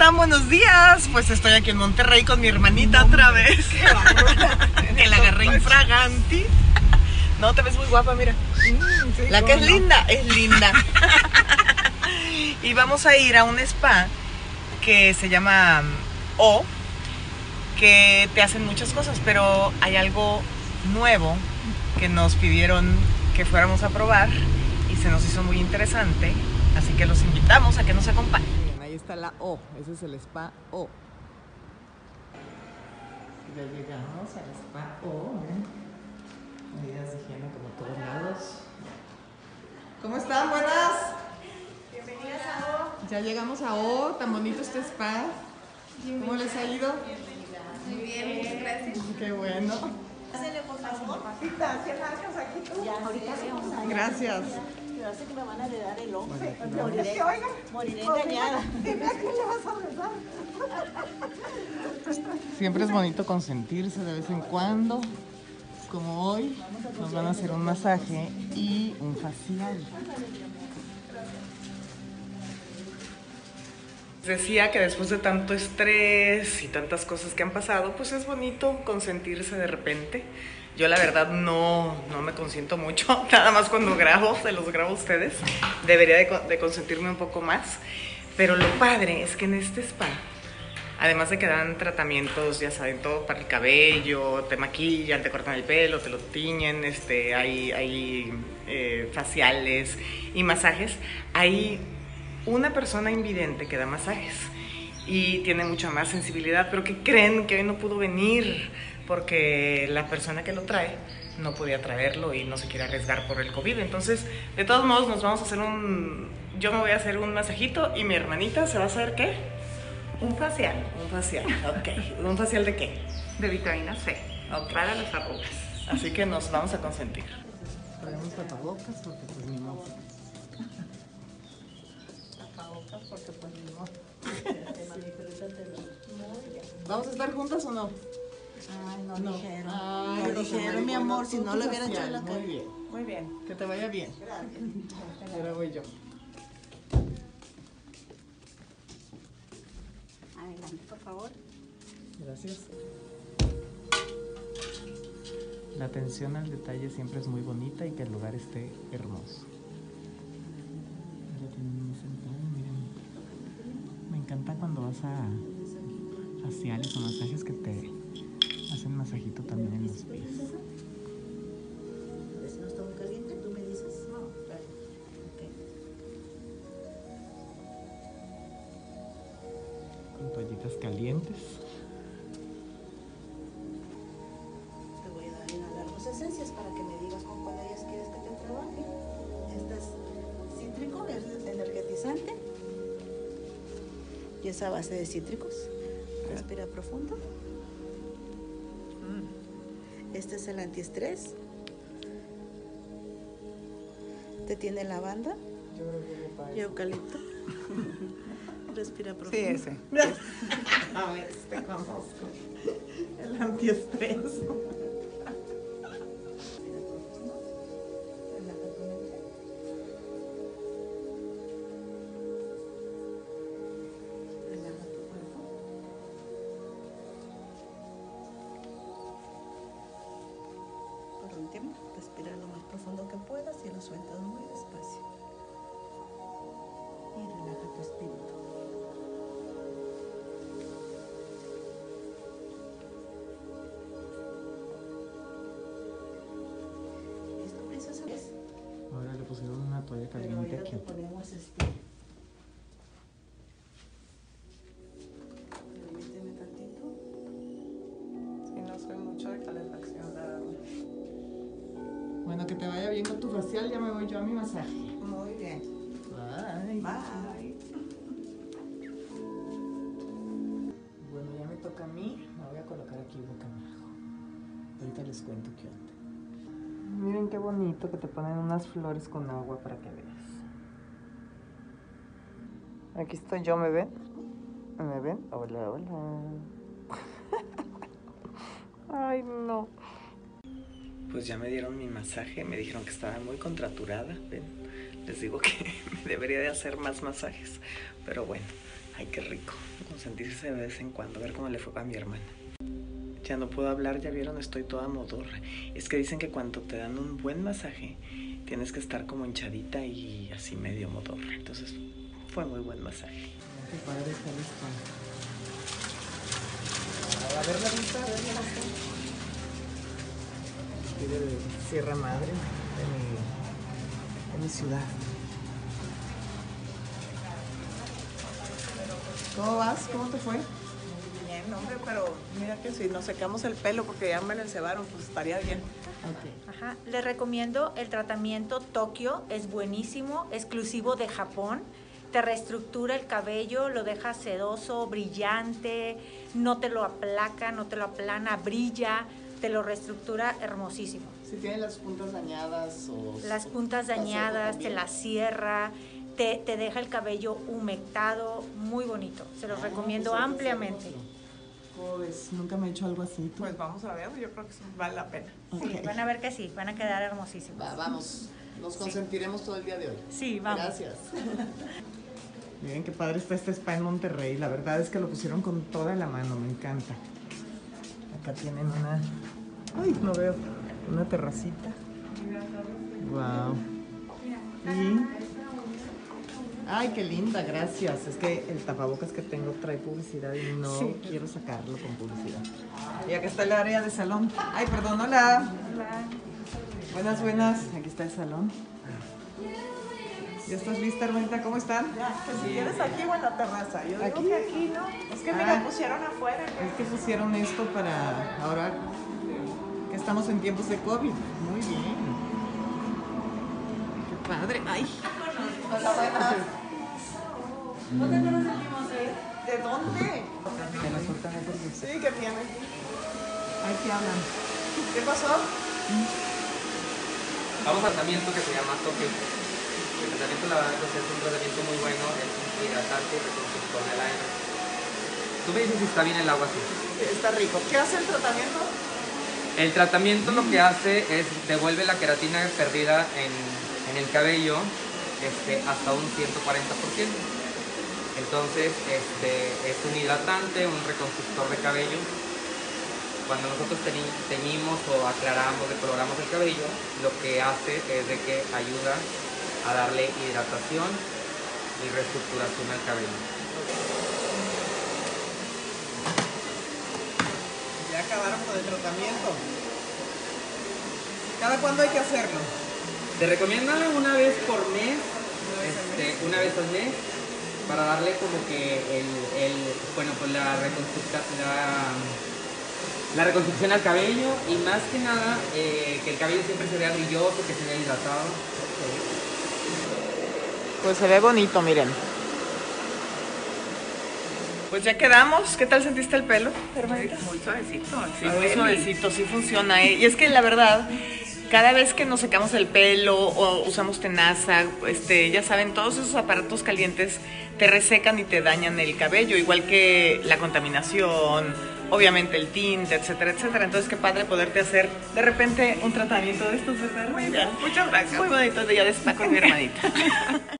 están? Buenos días. Pues estoy aquí en Monterrey con mi hermanita otra vez. que la agarré infraganti. No, te ves muy guapa, mira. Mm, la que es linda, es linda. y vamos a ir a un spa que se llama O, que te hacen muchas cosas, pero hay algo nuevo que nos pidieron que fuéramos a probar y se nos hizo muy interesante, así que los invitamos a que nos acompañen. Está la O, ese es el spa O. Ya llegamos al spa O, medidas de higiene como todos lados. ¿Cómo están? Buenas. Bienvenidas a O. Ya llegamos a O, tan bonito este spa. ¿Cómo les ha ido? Muy bien, muchas gracias. Qué bueno. Hacele por favor. ¿qué marcas aquí tú? Ya, ahorita veo. Gracias. Hace que me van a heredar el. Es Moriré, que, oiga, moriré engañada. Dime a quién le vas a rezar. Siempre es bonito consentirse de vez en cuando. Como hoy, nos van a hacer un masaje y un facial. Decía que después de tanto estrés y tantas cosas que han pasado, pues es bonito consentirse de repente. Yo la verdad no, no me consiento mucho, nada más cuando grabo, se los grabo a ustedes. Debería de, de consentirme un poco más. Pero lo padre es que en este spa, además de que dan tratamientos, ya saben, todo para el cabello, te maquillan, te cortan el pelo, te lo tiñen, este, hay, hay eh, faciales y masajes, hay una persona invidente que da masajes y tiene mucha más sensibilidad, pero que creen que hoy no pudo venir porque la persona que lo trae no podía traerlo y no se quiere arriesgar por el COVID. Entonces, de todos modos, nos vamos a hacer un... Yo me voy a hacer un masajito y mi hermanita se va a hacer qué? Un facial Un facial, ok. ¿Un facial de qué? de vitamina C Ok. para las arrugas. Así que nos vamos a consentir. Traemos tapabocas porque pues ni modo. Tapabocas porque pues ni modo. ¿Vamos a estar juntas o no? Ay, no, No. dijeron. Ay, no dijeron, mi amor, si no tu le hubieran hecho facial, la Muy bien. Muy bien. Que te vaya bien. Ahora voy yo. Adelante, por favor. Gracias. La atención al detalle siempre es muy bonita y que el lugar esté hermoso. Ya tienen mi sentado, miren. Me encanta cuando vas a faciales o masajes que te hacen masajito también en los pies. Si no está muy caliente, tú me dices. No, claro. Con toallitas calientes. Te voy a dar inhalar dos esencias para que me digas con cuál de ellas quieres que te trabaje. Esta es cítrico, es energetizante. Y es a base de cítricos. Respira profundo. Este es el antiestrés. Te tiene lavanda Yo creo que me y eucalipto. Respira profundo. Sí, ese. A ver, te conozco. El antiestrés. Pusieron una toalla caliente aquí. ponemos este. Permíteme tantito. Sí, no soy mucho de calefacción, la verdad. Bueno, que te vaya bien con tu facial, ya me voy yo a mi masaje. Muy bien. Bye. Bye. Bueno, ya me toca a mí. Me voy a colocar aquí boca abajo. Ahorita les cuento qué onda. Qué bonito que te ponen unas flores con agua para que veas. Aquí estoy yo, ¿me ven? ¿Me ven? Hola, hola. Ay, no. Pues ya me dieron mi masaje, me dijeron que estaba muy contraturada. Les digo que debería de hacer más masajes, pero bueno, Ay, qué rico. Consentirse de vez en cuando, a ver cómo le fue a mi hermana. Ya no puedo hablar, ya vieron, estoy toda modorra. Es que dicen que cuando te dan un buen masaje, tienes que estar como hinchadita y así medio modorra. Entonces, fue muy buen masaje. Qué padre está. A ver la vista, a ver la vista. Aquí de Sierra Madre, de mi, de mi ciudad. ¿Cómo vas? ¿Cómo te fue? Pero mira que si nos secamos el pelo porque ya me lo encebaron, pues estaría bien. Ajá. Les recomiendo el tratamiento Tokio, es buenísimo, exclusivo de Japón. Te reestructura el cabello, lo deja sedoso, brillante, no te lo aplaca, no te lo aplana, brilla, te lo reestructura hermosísimo. Si tiene las puntas dañadas o... Las puntas dañadas, te las cierra, te, te deja el cabello humectado, muy bonito. Se los Ah, recomiendo pues, ampliamente. Hacerlo. ¿Cómo ves? Nunca me he hecho algo así. ¿tú? Pues vamos a ver, yo creo que vale la pena. Sí, van a ver que sí, van a quedar hermosísimos. Va, vamos. Nos consentiremos todo el día de hoy. Sí, vamos. Gracias. Miren qué padre está este spa en Monterrey. La verdad es que lo pusieron con toda la mano, me encanta. Acá tienen una. Ay, no veo. Una terracita. Wow. Y. Ay, qué linda, gracias. Es que el tapabocas que tengo trae publicidad y no quiero sacarlo con publicidad. Y acá está el área de salón. Ay, perdón, hola. Buenas, buenas. Aquí está el salón. ¿Ya estás lista, hermanita? ¿Cómo están? Ya, que si quieres aquí o en la terraza. Yo digo Aquí. que aquí, ¿no? Es que Ah. mira, pusieron afuera. Es que pusieron esto para ahora que estamos en tiempos de COVID. Muy bien. Qué padre. Ay. Hola, buenas. ¿Dónde nos sentimos ir? ¿De dónde? Sí, que tiene. Ay, ¿qué hablan? ¿Qué pasó? Vamos al tratamiento que se llama Tokio. El tratamiento, la verdad, pues, es un tratamiento muy bueno, es un hidratante y reconstructor del aire. Tú me dices si está bien el agua así. Sí, está rico. ¿Qué hace el tratamiento? El tratamiento lo que hace es devuelve la queratina perdida en, en el cabello este, hasta un 140%. Entonces, este, es un hidratante, un reconstructor de cabello. Cuando nosotros teñimos o aclaramos, decoloramos el cabello, lo que hace es de que ayuda a darle hidratación y reestructuración al cabello. Ya acabaron con el tratamiento. ¿Cada cuándo hay que hacerlo? Te recomienda una vez por mes, este, una vez al mes, para darle como que el, el bueno, pues la reconstrucción, la, la reconstrucción al cabello y más que nada eh, que el cabello siempre se vea brilloso, que se vea hidratado. Pues se ve bonito, miren. Pues ya quedamos. ¿Qué tal sentiste el pelo, hermanita? Muy suavecito. Sí, muy suavecito, sí funciona. ¿eh? Y es que la verdad, cada vez que nos secamos el pelo o usamos tenaza, este, ya saben, todos esos aparatos calientes te resecan y te dañan el cabello, igual que la contaminación, obviamente el tinte, etcétera, etcétera. Entonces, qué padre poderte hacer de repente un tratamiento de estos, ¿verdad? Muy bien, muchas gracias. Muy bonito día de spa con mi hermanita.